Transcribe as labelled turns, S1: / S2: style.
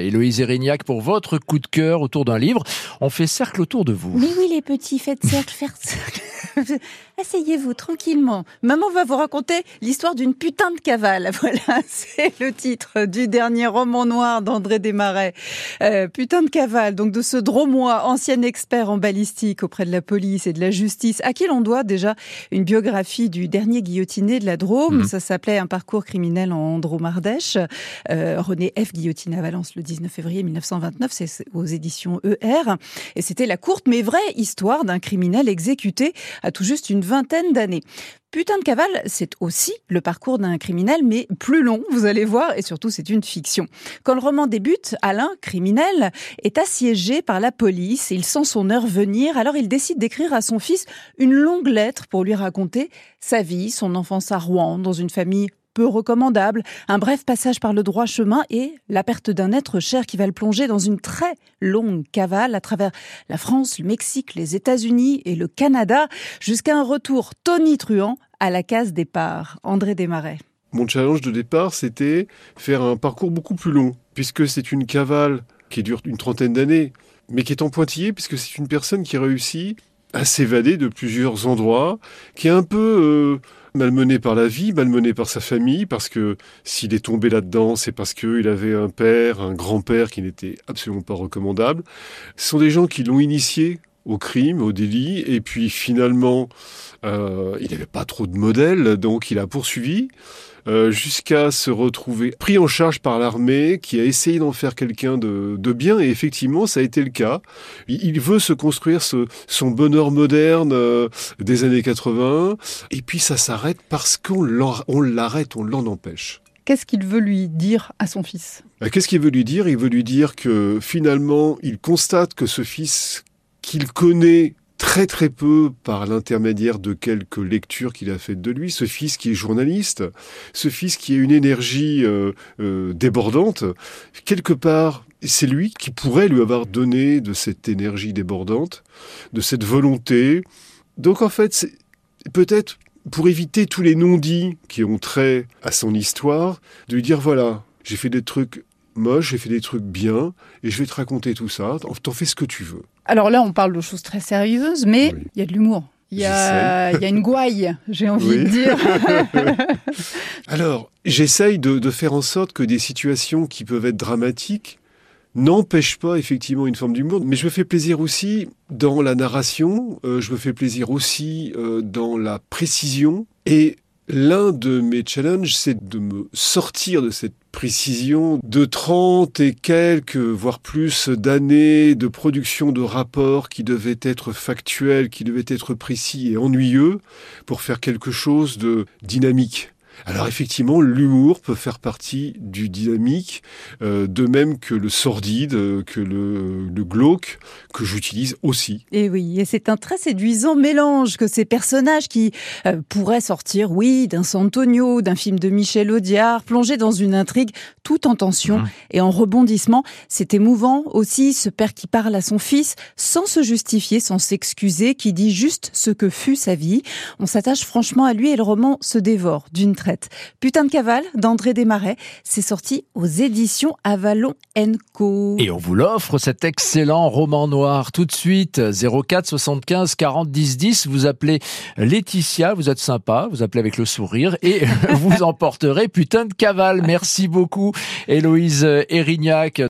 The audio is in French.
S1: Héloïse Erignac pour votre coup de cœur autour d'un livre. On fait cercle autour de vous.
S2: Oui, oui, les petits, faites cercle, faire cercle. Asseyez-vous tranquillement. Maman va vous raconter l'histoire d'une putain de cavale. Voilà, c'est le titre du dernier roman noir d'André Desmarais. Euh, putain de cavale, donc de ce dromois, ancien expert en balistique auprès de la police et de la justice, à qui l'on doit déjà une biographie du dernier guillotiné de la Drôme.
S1: Mhm.
S2: Ça s'appelait Un parcours criminel en Drôme-Ardèche. Euh, René F. Guillotiné à Valence le 19 février 1929, c'est aux éditions ER. Et c'était la courte mais vraie histoire d'un criminel exécuté à tout juste une vingtaine d'années. Putain de cavale, c'est aussi le parcours d'un criminel, mais plus long, vous allez voir, et surtout c'est une fiction. Quand le roman débute, Alain, criminel, est assiégé par la police, il sent son heure venir, alors il décide d'écrire à son fils une longue lettre pour lui raconter sa vie, son enfance à Rouen, dans une famille peu recommandable, un bref passage par le droit chemin et la perte d'un être cher qui va le plonger dans une très longue cavale à travers la France, le Mexique, les États-Unis et le Canada, jusqu'à un retour tonitruant à la case départ. André Desmarais.
S3: Mon challenge de départ, c'était faire un parcours beaucoup plus long, puisque c'est une cavale qui dure une trentaine d'années, mais qui est en pointillé, puisque c'est une personne qui réussit à s'évader de plusieurs endroits, qui est un peu euh, malmené par la vie, malmené par sa famille, parce que s'il est tombé là-dedans, c'est parce qu'il avait un père, un grand-père qui n'était absolument pas recommandable. Ce sont des gens qui l'ont initié au crime, au délit, et puis finalement, euh, il n'avait pas trop de modèles, donc il a poursuivi euh, jusqu'à se retrouver pris en charge par l'armée, qui a essayé d'en faire quelqu'un de, de, bien, et effectivement, ça a été le cas. Il, veut se construire ce, son bonheur moderne euh, des années 80, et puis ça s'arrête parce qu'on l'arrête, on l'en empêche.
S2: Qu'est-ce qu'il veut lui dire à son fils?
S3: Qu'est-ce qu'il veut lui dire? Il veut lui dire que finalement, il constate que ce fils qu'il connaît très très peu par l'intermédiaire de quelques lectures qu'il a faites de lui, ce fils qui est journaliste, ce fils qui a une énergie euh, euh, débordante, quelque part, c'est lui qui pourrait lui avoir donné de cette énergie débordante, de cette volonté. Donc en fait, peut-être pour éviter tous les non-dits qui ont trait à son histoire, de lui dire voilà, j'ai fait des trucs moches, j'ai fait des trucs bien, et je vais te raconter tout ça, t'en fais ce que tu veux.
S2: Alors là, on parle de choses très sérieuses, mais il oui. y a de l'humour. Il y, a, il y a une gouaille, j'ai envie oui. de dire.
S3: Alors, j'essaye de, de, faire en sorte que des situations qui peuvent être dramatiques n'empêchent pas effectivement une forme d'humour, mais je me fais plaisir aussi dans la narration, euh, je me fais plaisir aussi euh, dans la précision, et L'un de mes challenges, c'est de me sortir de cette précision de 30 et quelques, voire plus d'années de production de rapports qui devaient être factuels, qui devaient être précis et ennuyeux pour faire quelque chose de dynamique. Alors effectivement, l'humour peut faire partie du dynamique, euh, de même que le sordide, que le, le glauque, que j'utilise aussi.
S2: Et oui, et c'est un très séduisant mélange que ces personnages qui euh, pourraient sortir, oui, d'un Santonio, d'un film de Michel Audiard, plongés dans une intrigue tout en tension mmh. et en rebondissement. C'est émouvant aussi, ce père qui parle à son fils sans se justifier, sans s'excuser, qui dit juste ce que fut sa vie. On s'attache franchement à lui et le roman se dévore d'une Putain de cavale d'André Desmarais, c'est sorti aux éditions Avalon Co.
S1: Et on vous l'offre cet excellent roman noir tout de suite 04 75 40 10 10. Vous appelez Laetitia, vous êtes sympa, vous appelez avec le sourire et vous emporterez Putain de cavale. Merci beaucoup Héloïse Erignac.